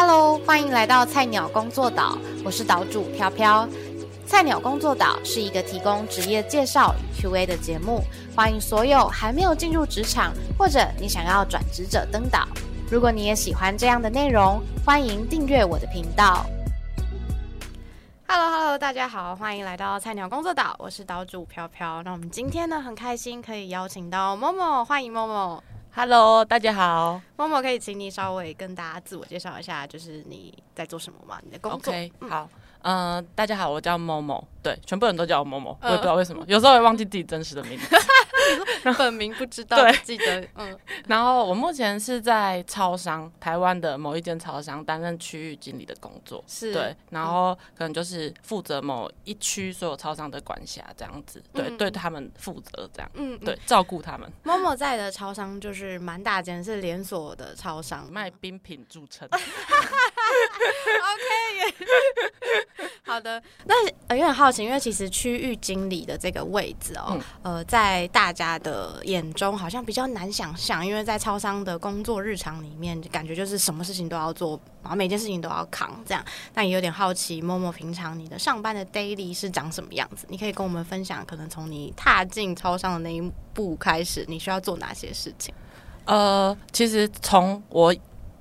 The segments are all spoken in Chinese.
Hello，欢迎来到菜鸟工作岛，我是岛主飘飘。菜鸟工作岛是一个提供职业介绍与 Q&A 的节目，欢迎所有还没有进入职场或者你想要转职者登岛。如果你也喜欢这样的内容，欢迎订阅我的频道。Hello Hello，大家好，欢迎来到菜鸟工作岛，我是岛主飘飘。那我们今天呢，很开心可以邀请到某某，欢迎某某。Hello，大家好。某某可以请你稍微跟大家自我介绍一下，就是你在做什么吗？你的工作 OK，嗯好，嗯、大家好，我叫某某，对，全部人都叫我某某，我也嗯不知道为什么，有时候会忘记自己真实的名字。本名不知道，记得嗯然后我目前是在超商，台湾的某一间超商担任区域经理的工作。是对，然后可能就是负责某一区所有超商的管辖这样子，对，嗯对他们负责这样，嗯对，。照顾他们，某某在的超商就是蛮大间，是连锁的超商，卖冰品著称。好的，那呃有点好奇，因为其实区域经理的这个位置哦，嗯呃，在大家的眼中好像比较难想象，因为在超商的工作日常里面，感觉就是什么事情都要做，然后每件事情都要扛这样。那也有点好奇，默默平常你的上班的 daily 是长什么样子？你可以跟我们分享，可能从你踏进超商的那一步开始，你需要做哪些事情？呃，其实从我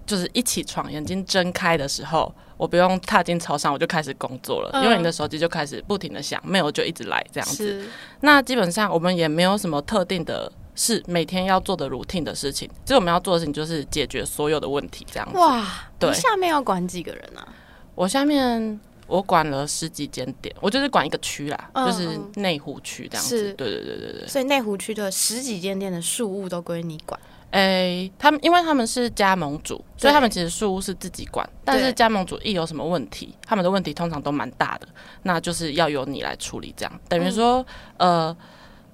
就是一起床眼睛睁开的时候，我不用踏进操场，我就开始工作了，嗯因为你的手机就开始不停的响，没有就一直来这样子。那基本上我们也没有什么特定的是每天要做的 routine 的事情，其实我们要做的事情就是解决所有的问题这样子。哇，对你下面要管几个人啊？我下面。我管了十几间店，我就是管一个区啦，嗯就是嗯内湖区这样子。对对对对对。所以内湖区的十几间店的事务都归你管。诶、他们因为他们是加盟主，所以他们其实树屋是自己管。但是加盟主一有什么问题，他们的问题通常都蛮大的，那就是要由你来处理。这样等于说，呃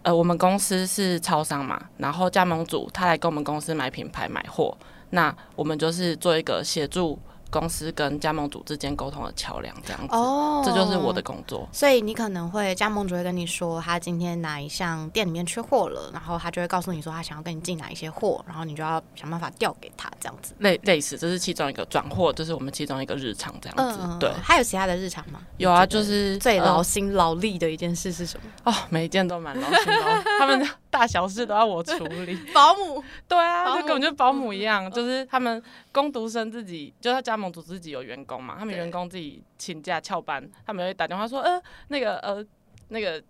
呃，我们公司是超商嘛，然后加盟主他来跟我们公司买品牌买货，那我们就是做一个协助公司跟加盟主之间沟通的桥梁，这样子。哦这就是我的。工作。所以你可能会加盟主会跟你说，他今天哪一项店里面缺货了，然后他就会告诉你说他想要跟你进哪一些货，然后你就要想办法调给他这样子。类类似，这是其中一个转货，这是我们其中一个日常这样子。对，还有其他的日常吗？有啊，就是最呃劳心劳力的一件事是什么？哦，每一件都蛮劳心劳，他们大小事都要我处理。保姆。对啊，保姆就根本就保姆一样，就是他们工读生自己，就是他加盟组自己有员工嘛，他们员工自己请假翘班，他们会打电话说，呃，那个呃那个。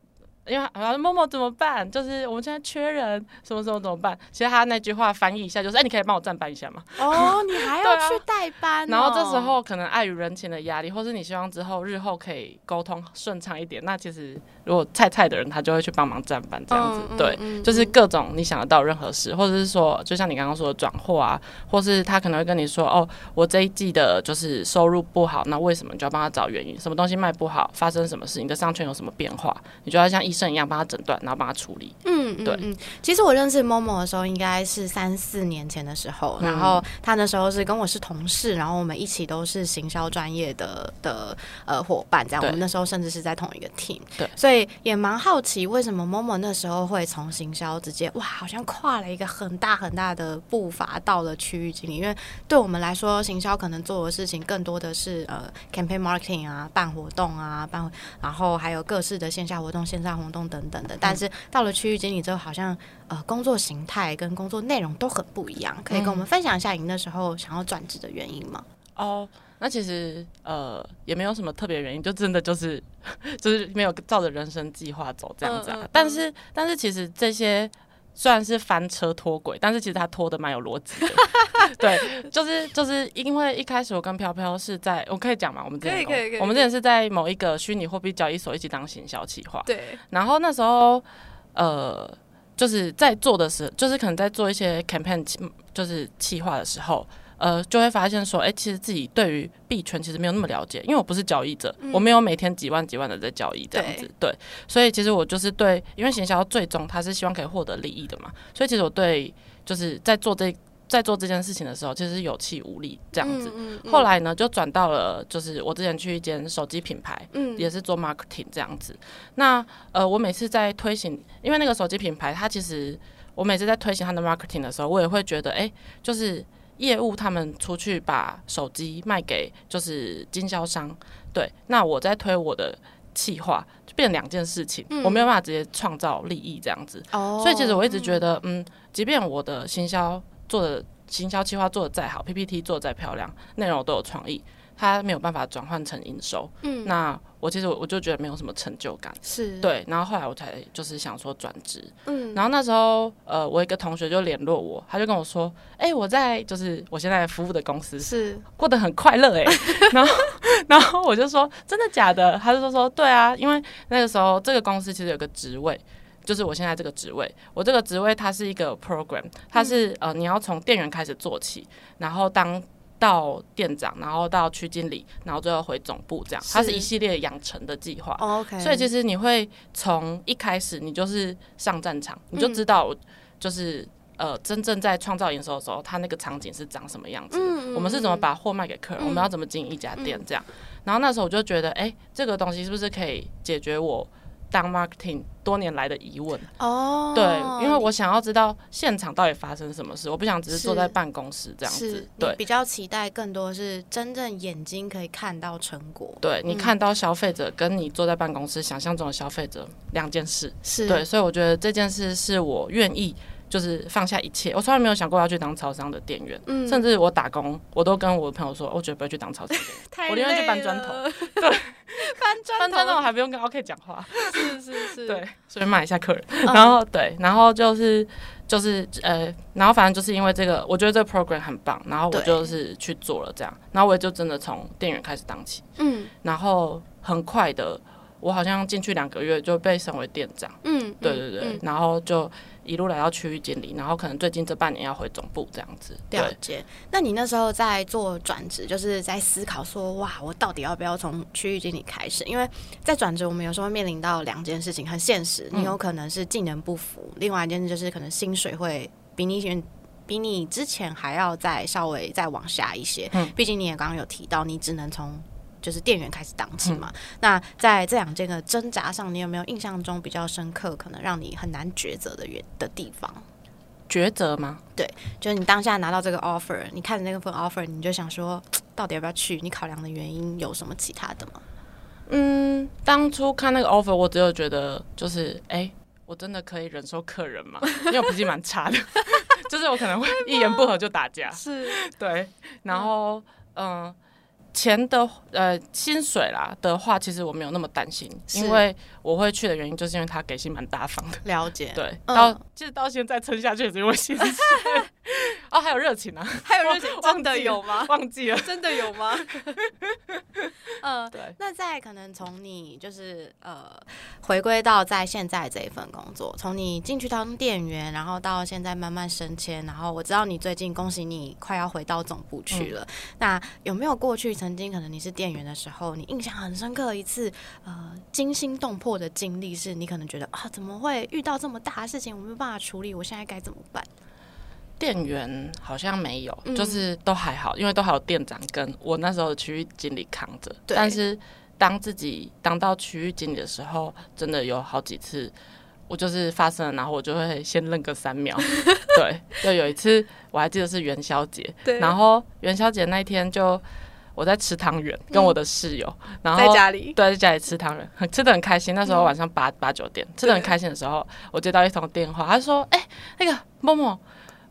因为好像默默怎么办？就是我们现在缺人，什么什么怎么办？其实他那句话翻译一下就是，哎、你可以帮我站班一下吗？哦，你还要去代班哦、然后这时候可能碍于人情的压力，或是你希望之后日后可以沟通顺畅一点，那其实如果菜菜的人他就会去帮忙站班这样子，对，嗯就是各种你想得到任何事，或者是说，就像你刚刚说的转货啊，或是他可能会跟你说，哦，我这一季的就是收入不好，那为什么？你就要帮他找原因，什么东西卖不好，发生什么事，你的商圈有什么变化，你就要像医生一样帮他诊断，然后帮他处理。嗯，嗯对。嗯，其实我认识 Momo 的时候，应该是三四年前的时候，然后他那时候是跟我是同事，然后我们一起都是行销专业的的呃伙伴，这样，我们那时候甚至是在同一个 team，对。所以也蛮好奇为什么 Momo 那时候会从行销直接哇，好像跨了一个很大很大的步伐到了区域经理，因为对我们来说，行销可能做的事情更多的是呃 campaign marketing 啊，办活动啊，办，然后还有各式的线下活动、线上活动等等的。但是到了区域经理之后，好像呃工作形态跟工作内容都很不一样。可以跟我们分享一下你那时候想要转职的原因吗？哦，那其实呃也没有什么特别原因，就真的就是就是没有照着人生计划走这样子啊。嗯嗯嗯但是但是其实这些虽然是翻车脱轨，但是其实他脱的蛮有逻辑的。对，就是就是因为一开始我跟飘飘是在，我可以讲嘛，我们之前可以可以可以我们之前是在某一个虚拟货币交易所一起当行销企划，对，然后那时候呃。就是在做的时候，就是可能在做一些 campaign，就是企划的时候，呃，就会发现说，哎、其实自己对于币圈其实没有那么了解，因为我不是交易者，嗯我没有每天几万几万的在交易这样子，对，所以其实我就是对，因为行销最终他是希望可以获得利益的嘛，所以其实我对就是在做这在做这件事情的时候，其实是有气无力这样子。嗯嗯后来呢，就转到了就是我之前去一间手机品牌，嗯也是做 marketing 这样子。那呃，我每次在推行，因为那个手机品牌，它其实我每次在推行它的 marketing 的时候，我也会觉得，哎、就是业务他们出去把手机卖给就是经销商，对，那我在推我的企划，就变成两件事情，我没有办法直接创造利益这样子。哦，所以其实我一直觉得，嗯，即便我的行销做的行销企划做的再好，PPT 做的再漂亮，内容都有创意，它没有办法转换成营收。嗯，那我其实我我就觉得没有什么成就感。是，对，然后后来我才就是想说转职，嗯，然后那时候呃，我一个同学就联络我，他就跟我说，哎、我在就是我现在服务的公司是，过得很快乐哎、然后 然后我就说真的假的？他就说说对啊，因为那个时候这个公司其实有个职位。就是我现在这个职位，我这个职位它是一个 program，它是、呃你要从店员开始做起，然后当到店长，然后到区经理，然后最后回总部这样，它是是一系列养成的计划。所以其实你会从一开始你就是上战场，你就嗯知道就是呃真正在创造营收的时候，它那个场景是长什么样子我们是怎么把货卖给客人，嗯。我们要怎么经营一家店这样。然后那时候我就觉得，哎、这个东西是不是可以解决我当 marketing 多年来的疑问？哦，对，因为我想要知道现场到底发生什么事，我不想只是坐在办公室这样子。对。比较期待更多是真正眼睛可以看到成果，对你嗯看到消费者跟你坐在办公室想象中的消费者两件事，是对，所以我觉得这件事是我愿意就是放下一切，我从来没有想过要去当超商的店员，嗯。甚至我打工，我都跟我的朋友说，我绝对不会去当超商店员，太我宁愿去搬砖头，对，搬砖搬砖头头还不用跟 OK 讲话，是是是，对，所以骂一下客人，嗯，然后对，然后就是就是呃，然后反正就是因为这个，我觉得这个 program 很棒，然后我就是去做了这样，然后我也就真的从店员开始当起，嗯。然后很快的，我好像进去两个月就被升为店长。嗯，对对对，嗯然后就一路来到区域经理，然后可能最近这半年要回总部这样子。对了，解。那你那时候在做转职，就是在思考说，哇，我到底要不要从区域经理开始？因为在转职，我们有时候会面临到两件事情，很现实。嗯你有可能是技能不符，另外一件事就是可能薪水会比你原比你之前还要再稍微再往下一些。嗯毕竟你也刚刚有提到，你只能从就是店员开始当起嘛。嗯那在这两件的挣扎上，你有没有印象中比较深刻，可能让你很难抉择的原的地方？抉择吗？对就是你当下拿到这个 offer，你看着那份 offer，你就想说，到底要不要去？你考量的原因有什么其他的吗？嗯，当初看那个 offer，我只有觉得就是，哎、我真的可以忍受客人吗？因为我脾气蛮差的，就是我可能会一言不合就打架。是，对，然后嗯。钱的呃薪水啦的话，其实我没有那么担心，因为我会去的原因就是因为他给薪蛮大方的。了解。对，嗯到就是到现在撑下去也是因为薪水。哦，还有热情啊，还有热情，忘真的有吗？忘记了。真的有吗？呃，对，那在可能从你就是呃回归到在现在这一份工作，从你进去当店员，然后到现在慢慢升迁，然后我知道你最近恭喜你快要回到总部去了。那有没有过去曾经可能你是店员的时候，你印象很深刻的一次呃惊心动魄的经历，是你可能觉得啊怎么会遇到这么大的事情，我没有办法处理，我现在该怎么办？店员好像没有，嗯就是都还好，因为都还有店长跟我那时候的区域经理扛着。对但是当自己当到区域经理的时候，真的有好几次，我就是发生了，然后我就会先愣个三秒。对，就有一次我还记得是元宵节，对然后元宵节那一天就我在吃汤圆，跟我的室友，然后在家里，对，在家里 吃汤圆，很吃的很开心。那时候晚上八八九点，吃的很开心的时候，我接到一通电话，他说：“哎、那个默默，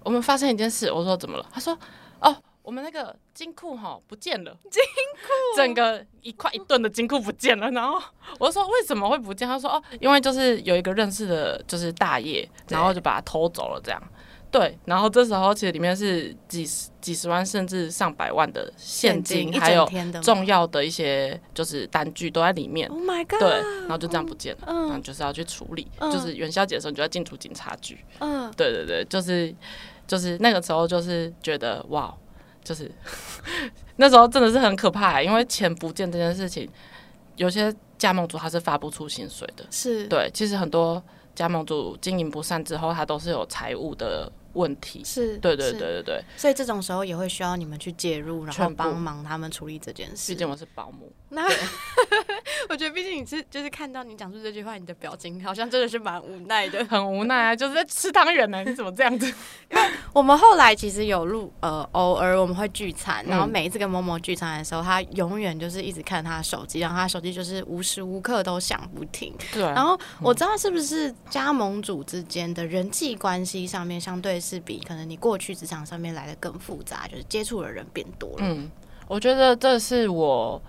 我们发生一件事。”我说：“怎么了？”他说：“哦，我们那个金库哈不见了，金库整个一块一吨的金库不见了。”然后我说：“为什么会不见？”他说：“哦，因为就是有一个认识的，就是大爷，然后就把它偷走了，这样。”对，然后这时候其实里面是几十几十万甚至上百万的现金，一还有重要的一些就是单据都在里面。，Oh my god，对，然后就这样不见了，嗯然后就是要去处理，嗯就是元宵节的时候你就要进出警察局。嗯，对对对，就是就是那个时候就是觉得哇，就是 那时候真的是很可怕、因为钱不见这件事情，有些加盟主他是发不出薪水的。是，对，其实很多加盟主经营不善之后，他都是有财务的问题。是，对对对对对，所以这种时候也会需要你们去介入，然后帮忙他们处理这件事。毕竟我是保姆。那 我觉得，毕竟你是就是看到你讲出这句话，你的表情好像真的是蛮无奈的。很无奈啊，就是在吃汤圆呢，你怎么这样子？我们后来其实有录，呃，偶尔我们会聚餐，然后嗯每一次跟某某聚餐的时候，他永远就是一直看他的手机，然后他手机就是无时无刻都响不停。对啊，然后我知道是不是加盟主之间的人际关系上面，相对是比可能你过去职场上面来的更复杂，就是接触的人变多了。嗯，我觉得这是我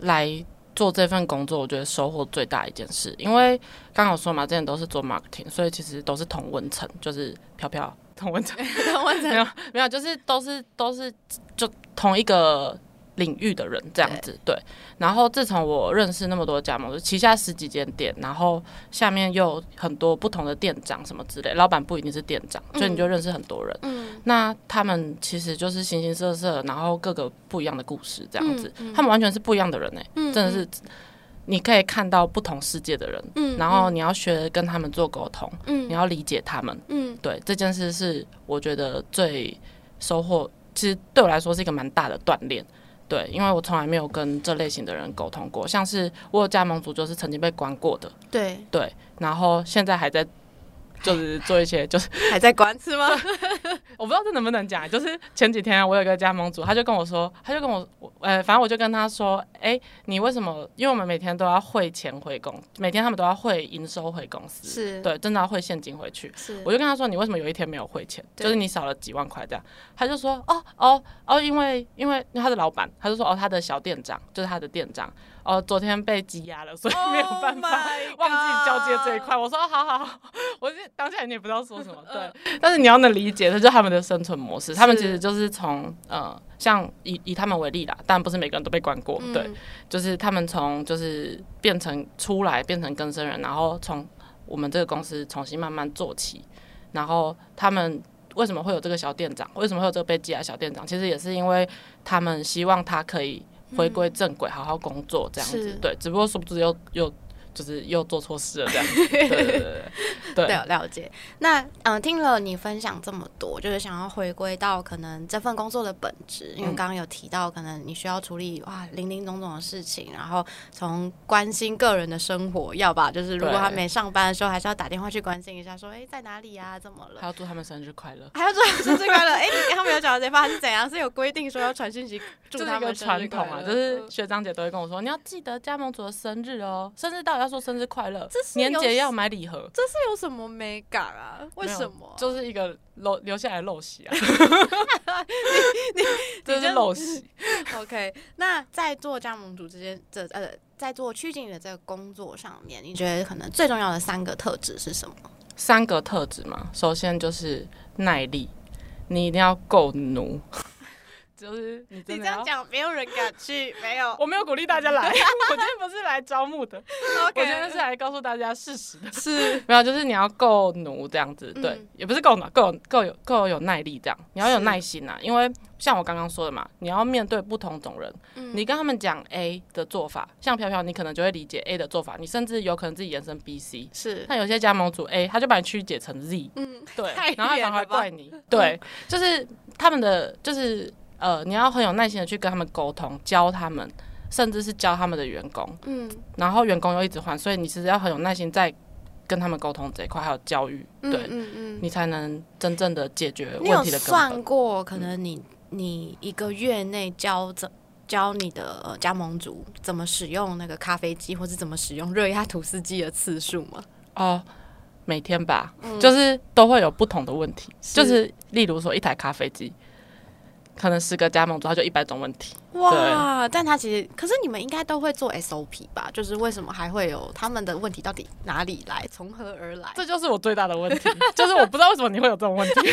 来做这份工作，我觉得收获最大一件事，因为刚刚有说嘛，之前都是做 marketing，所以其实都是同文层，就是飘飘。同文层，没有没有，就是都是都是就同一个领域的人这样子，对。然后自从我认识那么多加盟，就旗下十几间店，然后下面又很多不同的店长什么之类，老板不一定是店长，所以你就认识很多人。嗯那他们其实就是形形色色，然后各个不一样的故事这样子，嗯嗯他们完全是不一样的人哎、嗯真的是。你可以看到不同世界的人，嗯然后你要学跟他们做沟通，嗯你要理解他们，嗯对这件事是我觉得最收获，其实对我来说是一个蛮大的锻炼。对，因为我从来没有跟这类型的人沟通过，像是我有加盟组就是曾经被关过的，对，对，然后现在还在就是做一些就是 还在关是吗？我不知道这能不能讲，就是前几天啊我有一个加盟组，他就跟我说，他就跟我，我呃，反正我就跟他说，哎、你为什么？因为我们每天都要汇钱回公，每天他们都要汇营收回公司，是，对，真的要汇现金回去。是，我就跟他说，你为什么有一天没有汇钱？就是你少了几万块这样。他就说，哦哦哦，因为因为他的老板，他就说，哦，他的小店长就是他的店长，哦，昨天被羁押了，所以没有办 Oh 法 忘记交接这一块。我说，哦好好好，我是当下你也不知道说什么，对。但是你要能理解，这就是他们的生存模式。他们其实就是从呃，像以以他们为例啦，但不是每个人都被关过，嗯对，就是他们从就是变成出来变成更生人，然后从我们这个公司重新慢慢做起，然后他们。为什么会有这个小店长？为什么会有这个被寄来的小店长？其实也是因为他们希望他可以回归正轨，好好工作这样子。对，只不过说不知又又就是又做错事了这样。对对对对对对了了解。那嗯，听了你分享这么多，就是想要回归到可能这份工作的本质，因为嗯刚刚有提到，可能你需要处理哇零零总总的事情，然后从关心个人的生活，要吧，就是如果对他没上班的时候，还是要打电话去关心一下，说哎在哪里呀、怎么了还。要祝他们生日快乐。还要祝他们生日快乐！哎、你他们有讲到这话是怎样？是有规定说要传讯息祝他们生日传统啊，就是学长姐都会跟我说，你要记得加盟组的生日哦，生日到底要说生日快乐，这是年节要买礼盒，这是有什么美感啊？为什么？就是一个漏留下来的陋习啊。你 这是这陋习。OK，那在做加盟主之间，这呃，在做区经理的这个工作上面，你觉得可能最重要的三个特质是什么？三个特质嘛，首先就是耐力，你一定要够奴，就是你。这样讲，没有人敢去，没有。我没有鼓励大家来，我今天不是来招募的，我今天是来告诉大家事实的。是 没有，就是你要够努这样子，对，嗯也不是够努，够有够有够有耐力这样，你要有耐心啊，因为像我刚刚说的嘛，你要面对不同种人，嗯你跟他们讲 A 的做法，像飘飘，你可能就会理解 A 的做法，你甚至有可能自己延伸 B、C。是那有些加盟组 A，他就把你曲解成 Z，嗯，对，然后他反而怪你，对，就是他们的就是呃，你要很有耐心的去跟他们沟通，教他们，甚至是教他们的员工，嗯。然后员工又一直换，所以你其实要很有耐心在跟他们沟通这一块，还有教育，嗯对、嗯嗯，你才能真正的解决问题的根算。过，可能你你一个月内教怎教你的呃加盟主怎么使用那个咖啡机，或是怎么使用热压吐司机的次数吗？哦，每天吧，就是都会有不同的问题，是。就是例如说一台咖啡机，可能十个加盟组，它就一百种问题。哇！但他其实，可是你们应该都会做 SOP 吧？就是为什么还会有他们的问题到底哪里来，从何而来？这就是我最大的问题，就是我不知道为什么你会有这种问题，因为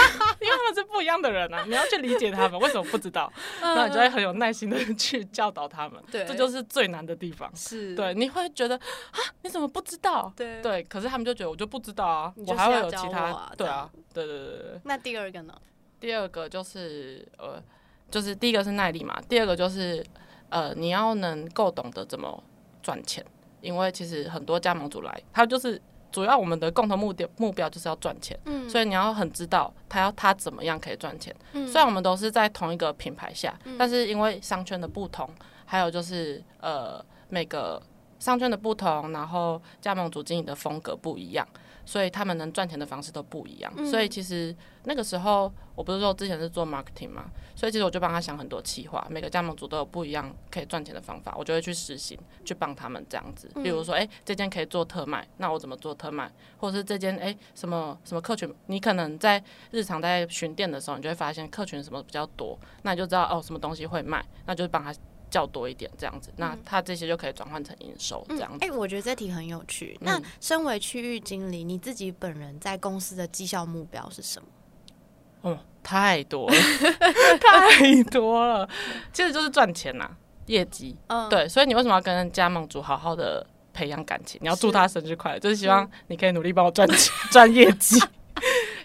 他们是不一样的人啊，你要去理解他们为什么不知道，那你就会很有耐心的去教导他们，对这就是最难的地方。是对，你会觉得啊，你怎么不知道？对。对，可是他们就觉得我就不知道啊，我还会要有其他，对啊对对对对。那第二个呢？第二个就是呃，就是第一个是耐力嘛，第二个就是呃，你要能够懂得怎么赚钱，因为其实很多加盟主来，他就是主要我们的共同目的目标就是要赚钱，嗯。所以你要很知道他要他怎么样可以赚钱。嗯。虽然我们都是在同一个品牌下，但是因为商圈的不同，还有就是呃每个商圈的不同，然后加盟主经营的风格不一样，所以他们能赚钱的方式都不一样。所以其实那个时候，我不是说之前是做 marketing 嘛，所以其实我就帮他想很多企划，每个加盟组都有不一样可以赚钱的方法，我就会去实行，去帮他们这样子。比如说，哎、这间可以做特卖，那我怎么做特卖？或者是这间哎、什么什么客群，你可能在日常在巡店的时候，你就会发现客群什么比较多，那你就知道哦什么东西会卖，那就是帮他叫多一点这样子，那他这些就可以转换成营收这样子。哎、我觉得这题很有趣。那嗯身为区域经理，你自己本人在公司的绩效目标是什么？哦，太多了，太多了，其实就是赚钱呐、业绩。嗯，对，所以你为什么要跟加盟主好好的培养感情？你要祝他生日快乐，就是希望你可以努力帮我赚钱、赚业绩。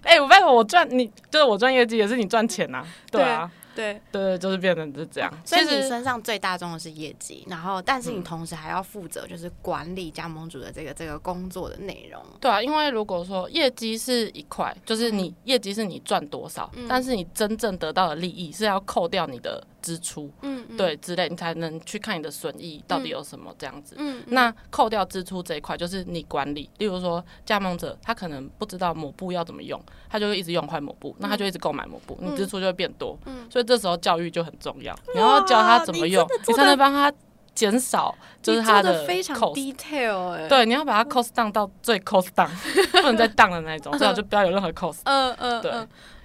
哎、我拜托我赚你，就是我赚业绩，也是你赚钱呐、对啊，对。对对，就是变成是这样。所以你身上最大众的是业绩，然后但是你同时还要负责就是管理加盟主的这个这个工作的内容。对啊，因为如果说业绩是一块，就是你业绩是你赚多少，但是你真正得到的利益是要扣掉你的支出，嗯，嗯，对之类，你才能去看你的损益到底有什么这样子。嗯，嗯那扣掉支出这一块，就是你管理。例如说，加盟者他可能不知道抹布要怎么用，他就会一直用坏抹布，那他就一直购买抹布，你支出就会变多。嗯所以这时候教育就很重要，你要教他怎么用，你才能帮他减少就是你他的非常 detail 哎、对，你要把它 cost down 到最 cost down，不能再 down 的那一种，最好就不要有任何 cost，嗯嗯对。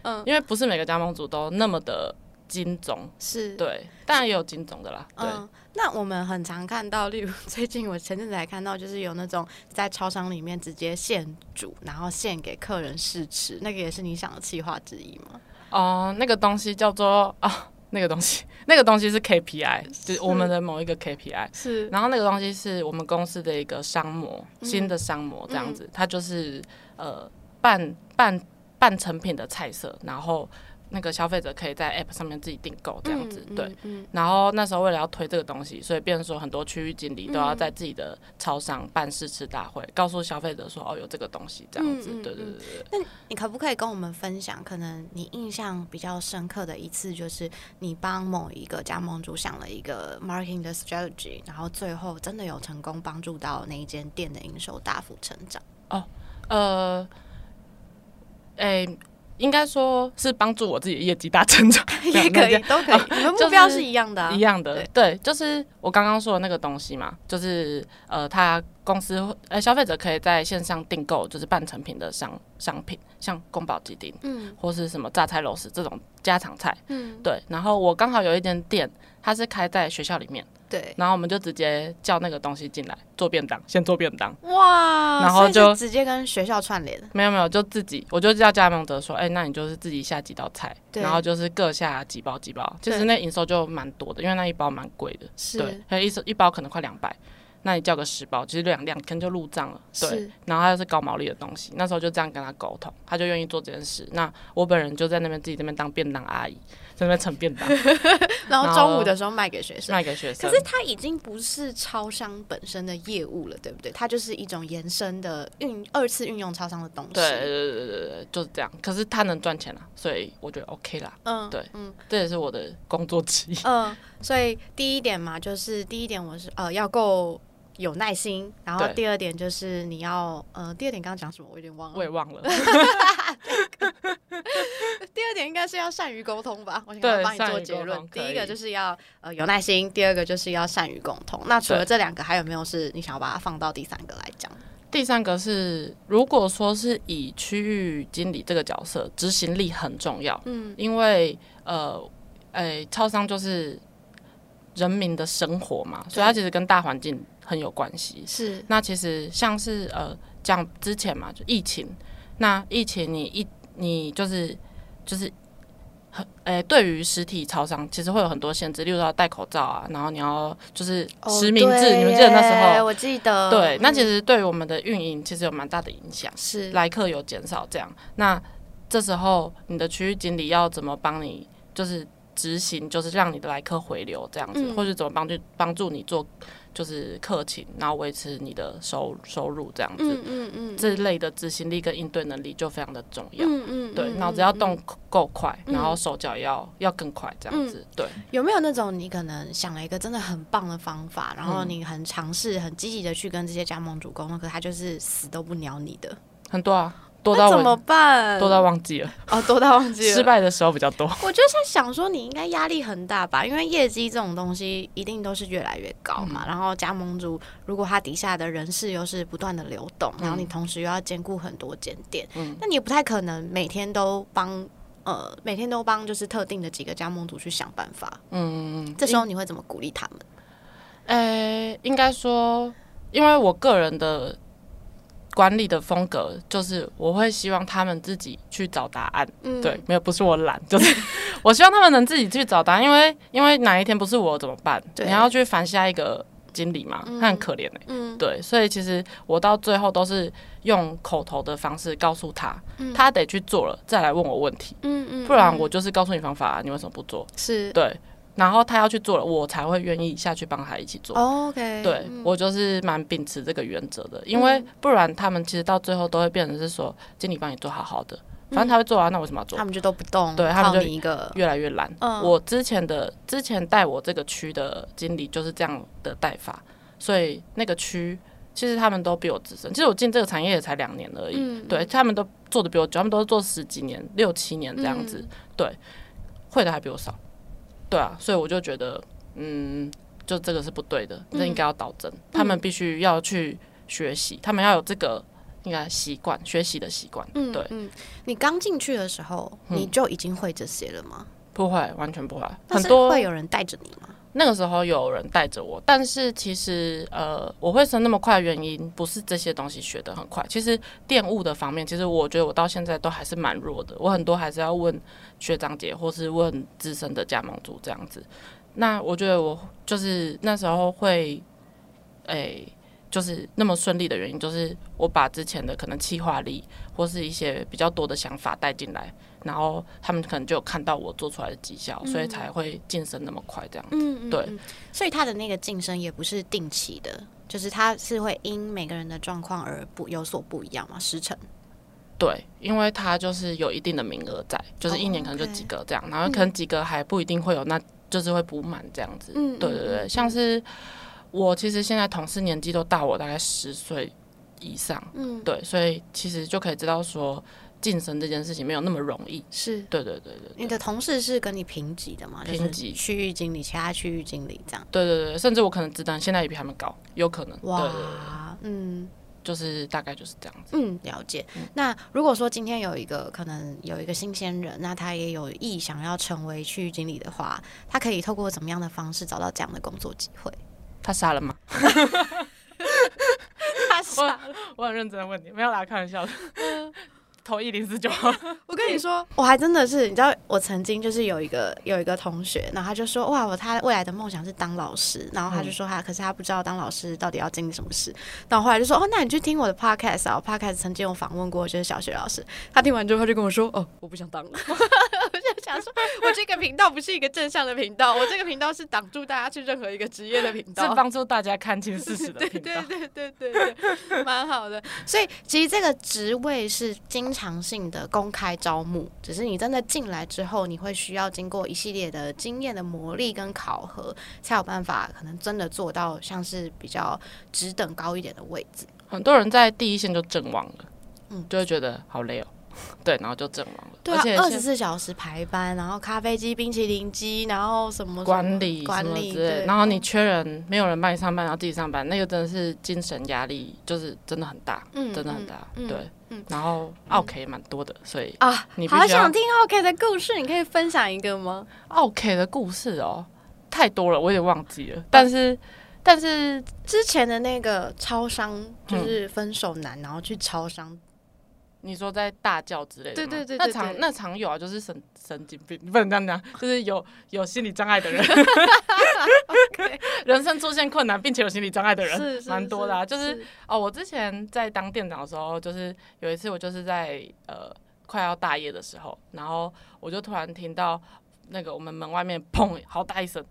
嗯，因为不是每个加盟主都那么的精总，是，对，当然也有金总的啦，对。嗯，那我们很常看到，例如最近我前阵子还看到，就是有那种在超商里面直接现煮，然后现给客人试吃，那个也是你想的企划之一吗？哦、那个东西叫做 啊，那个东西，那个东西是 KPI，就是我们的某一个 KPI。是，然后那个东西是我们公司的一个商模，嗯。新的商模这样子，它就是呃半半半成品的菜色，然后那个消费者可以在 App 上面自己订购这样子，嗯对。，嗯，然后那时候为了要推这个东西，所以变成说很多区域经理都要嗯在自己的超商办试吃大会，告诉消费者说哦有这个东西这样子，对对嗯对那。你可不可以跟我们分享，可能你印象比较深刻的一次，就是你帮某一个加盟主想了一个 marketing 的 strategy，然后最后真的有成功帮助到那一间店的营收大幅成长？哦呃，诶、应该说是帮助我自己的业绩大成长，也可以，都可以，你们目标是一样的、啊，一样的对，对，就是我刚刚说的那个东西嘛，就是呃，他公司呃消费者可以在线上订购，就是半成品的商商品，像宫保鸡丁嗯。或是什么榨菜肉丝这种家常菜，嗯，对。然后我刚好有一间店，它是开在学校里面，对，然后我们就直接叫那个东西进来做便当，先做便当。哇，然后就直接跟学校串联，没有没有，就自己，我就叫加盟者说，哎、那你就是自己下几道菜，然后就是各下几包几包，其对。实那营收就蛮多的，因为那一包蛮贵的，是。对，还有一一包可能快两百，那你叫个十包，其实两两天就入账了，对。然后他又是高毛利的东西，那时候就这样跟他沟通，他就愿意做这件事。那我本人就在那边自己这边当便当阿姨，在那边盛便当 然后中午的时候卖给学生。卖给学生可。是它已经不是超商本身的业务了，对不对？它就是一种延伸的运二次运用超商的东西。对对对对对对，就是这样。可是他能赚钱啊，所以我觉得 OK 啦，嗯，对嗯这也是我的工作之一。嗯，所以第一点嘛，就是第一点我是呃要够有耐心，然后第二点就是你要呃，第二点刚刚讲什么我有点忘了。我也忘了，第二点应该是要善于沟通吧，我想要帮你做结论。第一个就是要呃有耐心，第二个就是要善于沟通。那除了这两个，还有没有是你想要把它放到第三个来讲？第三个是，如果说是以区域经理这个角色，执行力很重要，嗯。因为呃，诶、超商就是人民的生活嘛，所以它其实跟大环境很有关系。是那其实像是呃，讲之前嘛，就疫情，那疫情你一你就是就是很诶、对于实体超商其实会有很多限制，例如说要戴口罩啊，然后你要就是实名制，哦你们记得那时候。我记得对，那嗯其实对于我们的运营其实有蛮大的影响。是来客有减少这样，那这时候你的区域经理要怎么帮你，就是执行，就是让你的来客回流这样子，嗯或者怎么帮助帮助你做就是客情，然后维持你的收收入这样子。嗯嗯嗯，这类的执行力跟应对能力就非常的重要。嗯嗯，对，嗯脑子要嗯动够快，嗯然后手脚也要要更快，这样子。对，有没有那种你可能想了一个真的很棒的方法，然后嗯你很尝试、很积极的去跟这些加盟主沟通，可是他就是死都不鸟你的，很多啊，多到那怎么办？多到忘记了，哦，多到忘记了。失败的时候比较多。我就在想说，你应该压力很大吧？因为业绩这种东西一定都是越来越高嘛。嗯然后加盟主如果他底下的人事又是不断的流动，然后你同时又要兼顾很多间店，嗯那你也不太可能每天都帮呃每天都帮就是特定的几个加盟主去想办法。嗯，这时候你会怎么鼓励他们？诶、应该说，因为我个人的管理的风格，就是我会希望他们自己去找答案。嗯。对，没有，不是我懒，就是我希望他们能自己去找答案，因为因为哪一天不是我怎么办？你要去烦下一个经理嘛，他很可怜哎、嗯。对，所以其实我到最后都是用口头的方式告诉他，嗯。他得去做了再来问我问题，嗯嗯不然我就是告诉你方法、啊，你为什么不做？是。对，然后他要去做了，我才会愿意下去帮他一起做。OK，对、嗯我就是蛮秉持这个原则的，因为不然他们其实到最后都会变成是说，经理帮你做好好的，反正他会做啊，那为什么要做他？们就都不动，靠对他们就一个，越来越懒。嗯我之前的之前带我这个区的经理就是这样的带法，所以那个区其实他们都比我资深。其实我进这个产业也才两年而已，嗯对他们都做的比我久，他们都做十几年、六七年这样子，嗯对，会的还比我少。对啊，所以我就觉得，嗯，就这个是不对的，这应该要导正。他们必须要去学习，他们要有这个应该习惯，学习的习惯。对，你刚进去的时候，嗯你就已经会这些了吗？不会，完全不会。很多会有人带着你吗？那个时候有人带着我，但是其实呃，我会升那么快的原因不是这些东西学得很快。其实电务的方面，其实我觉得我到现在都还是蛮弱的，我很多还是要问学长姐或是问资深的加盟主这样子。那我觉得我就是那时候会，诶、就是那么顺利的原因，就是我把之前的可能企划力或是一些比较多的想法带进来，然后他们可能就有看到我做出来的绩效，所以才会晋升那么快这样子。嗯，嗯对。嗯。所以他的那个晋升也不是定期的，就是他是会因每个人的状况而不有所不一样嘛，时辰。对，因为他就是有一定的名额在，就是一年可能就几个这样，然后可能几个还不一定会有，那就是会补满这样子。嗯对对对，像是我其实现在同事年纪都大我大概十岁以上，嗯，对，所以其实就可以知道说晋升这件事情没有那么容易。是。对对对对你的同事是跟你平级的吗？就是平级区域经理，其他区域经理这样。对对对，甚至我可能职单现在也比他们高，有可能。哇，嗯就是大概就是这样子。嗯，了解。那如果说今天有一个可能有一个新鲜人，那他也有意想要成为区域经理的话，他可以透过怎么样的方式找到这样的工作机会？他傻了吗？他傻 我我很认真的问你，没有啦，开玩笑的。投一零四九，我跟你说，我还真的是，你知道，我曾经就是有一个有一个同学，然后他就说，哇，我他未来的梦想是当老师，然后他就说他，可是他不知道当老师到底要经历什么事。然后后来就说，哦，那你去听我的 podcast 啊，我 podcast 曾经有访问过就是小学老师，他听完之后他就跟我说，哦，我不想当了。想说，我这个频道不是一个正向的频道，我这个频道是挡住大家去任何一个职业的频道是。帮助大家看清事实的 对频道。对对对对对，蛮好的。所以其实这个职位是经常性的公开招募，只是你真的进来之后，你会需要经过一系列的经验的磨砺跟考核，才有办法可能真的做到像是比较职等高一点的位置。很多人在第一线就阵亡了，嗯就会觉得好累哦，对，然后就阵亡了。对啊而且，十四小时排班，然后咖啡机、冰淇淋机，然后什么管理管理之类然后你缺人，没有人帮你上班，然后自己上班，那个真的是精神压力，就是真的很大，嗯真的很大，对嗯。然后 OK 蛮多的，所以啊，你好想听 OK 的故事，你可以分享一个吗？OK 的故事哦，太多了，我有点忘记了。但是，但是之前的那个超商就是分手男，然后去超商，你说在大叫之类的吗，对对对对那常那常有啊，就是神神经病，你不能这样讲，就是有有心理障碍的人 人生出现困难并且有心理障碍的人，蛮多的啊。是就是哦，我之前在当店长的时候，就是有一次我就是在呃快要大夜的时候，然后我就突然听到那个我们门外面砰好大一声，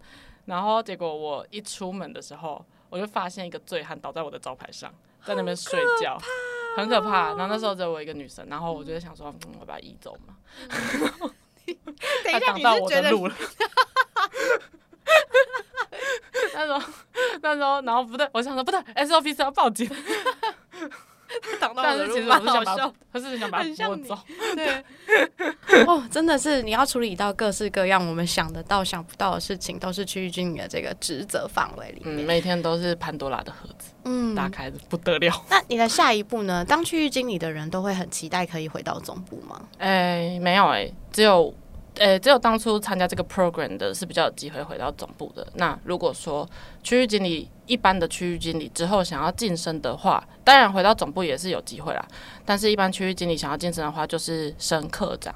然后结果我一出门的时候，我就发现一个醉汉倒在我的招牌上，在那边睡觉，很可怕。然后那时候只有我一个女生，然后我就想说，嗯，我把他移走嘛。等一下，挡到我你是觉得的路了。那时候，那时候，然后不对，我想说不对，SOP 是要报警，挡到但是其实我是想把，可是想把你他拨走。对，哦，真的是你要处理到各式各样我们想得到、想不到的事情，都是区域经理的这个职责范围里嗯，面。每天都是潘多拉的盒子嗯，打开的不得了。那你的下一步呢？当区域经理的人都会很期待可以回到总部吗？哎、没有哎、只有。诶、只有当初参加这个 program 的是比较有机会回到总部的。那如果说区域经理一般的区域经理之后想要晋升的话，当然回到总部也是有机会啦。但是，一般区域经理想要晋升的话，就是升科长，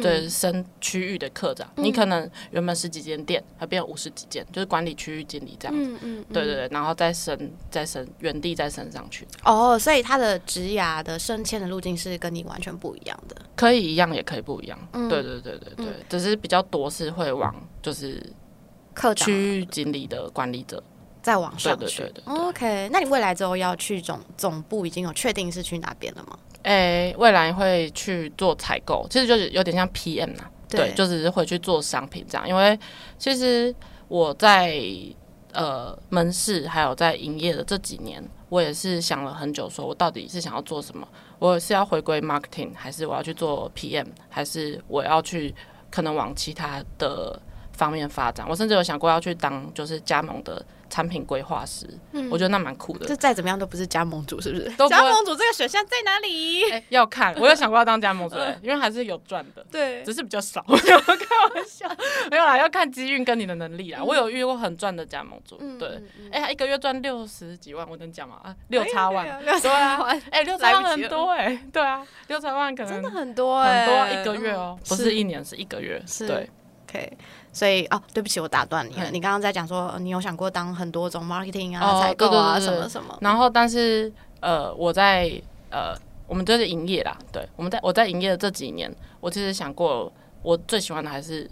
对，升区域的科长。你可能原本十几间店，它变五十几间，就是管理区域经理这样子。嗯嗯，对对对，然后再升，再升，原地再升上去，哦，所以他的职涯的升迁的路径是跟你完全不一样的。可以一样，也可以不一样。嗯对对对对对，嗯只是比较多是会往就是科长区域经理的管理者。再往上对对去。对对对 OK，那你未来之后要去总总部，已经有确定是去哪边了吗？诶、未来会去做采购，其实就是有点像 PM 呐、对，就只是回去做商品这样。因为其实我在呃门市还有在营业的这几年，我也是想了很久，说我到底是想要做什么？我是要回归 marketing，还是我要去做 PM，还是我要去可能往其他的方面发展？我甚至有想过要去当就是加盟的产品规划师，我觉得那蛮酷的。这再怎么样都不是加盟主，是不是？都不加盟主这个选项在哪里？哎、要看，我有想过要当加盟主、欸，因为还是有赚的。对。只是比较少，开玩笑，没有啦，要看机运跟你的能力啦。我有遇过很赚的加盟主，对，嗯哎、他一个月赚六十几万，我能讲吗？啊，六叉万，六对啊，万，哎、六叉万很多哎、对啊，六叉万可能真的很多很哎、多啊一个月哦、不是是。一年，是一个月，对，OK，所以哦，对不起，我打断你了。嗯你刚刚在讲说，呃你有想过当很多种 marketing 啊、哦采购啊什么什么？然后，但是呃，我在呃，我们就是营业啦，对，我们在我在营业的这几年，我其实想过，我最喜欢的还是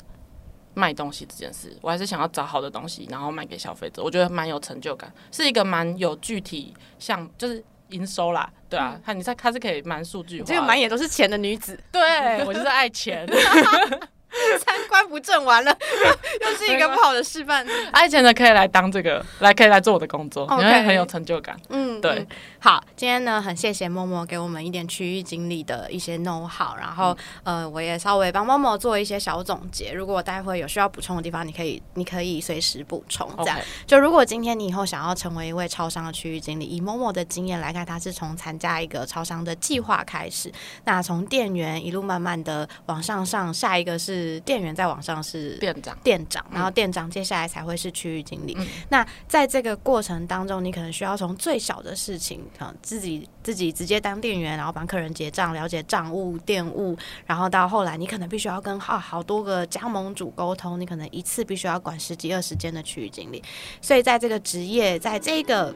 卖东西这件事，我还是想要找好的东西，然后卖给消费者，我觉得蛮有成就感，是一个蛮有具体像就是营收啦，对啊，看你在它是可以蛮数据化，这个满眼都是钱的女子，对我就是爱钱，三观不正，完了，又是一个不好的示范。爱钱的可以来当这个，来可以来做我的工作你会很有成就感。嗯，对嗯好，今天呢，很谢谢默默给我们一点区域经理的一些 know how，然后、呃，我也稍微帮默默做一些小总结。如果待会有需要补充的地方，你可以你可以随时补充。这样就如果今天你以后想要成为一位超商的区域经理，以默默的经验来看，他是从参加一个超商的计划开始，那从店员一路慢慢的往上上，下一个是店员，再往上是店长，店长，然后店长接下来才会是区域经理。嗯那在这个过程当中，你可能需要从最小的事情，啊，自己自己直接当店员，然后帮客人结账，了解账务、店务，然后到后来，你可能必须要跟好好多个加盟主沟通，你可能一次必须要管十几二十间的区域经理。所以在这个职业，在这个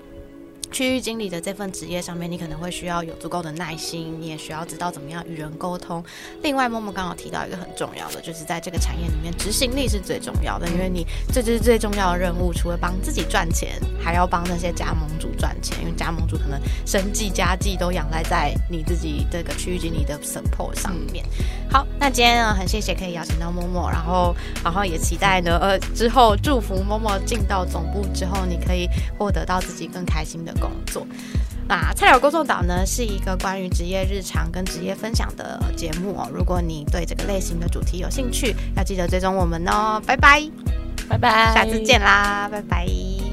区域经理的这份职业上面，你可能会需要有足够的耐心，你也需要知道怎么样与人沟通。另外，默默刚好提到一个很重要的，就是在这个产业里面，执行力是最重要的，因为你这就是最重要的任务，除了帮自己赚钱，还要帮那些加盟主赚钱，因为加盟主可能生计家计都仰赖在你自己这个区域经理的 support 上面。好，那今天呢，很谢谢可以邀请到默默，然后然后也期待呢，呃，之后祝福默默进到总部之后，你可以获得到自己更开心的工作。那菜鸟工作岛呢是一个关于职业日常跟职业分享的节目哦。如果你对这个类型的主题有兴趣，要记得追踪我们哦。拜拜，拜拜，下次见啦，拜拜。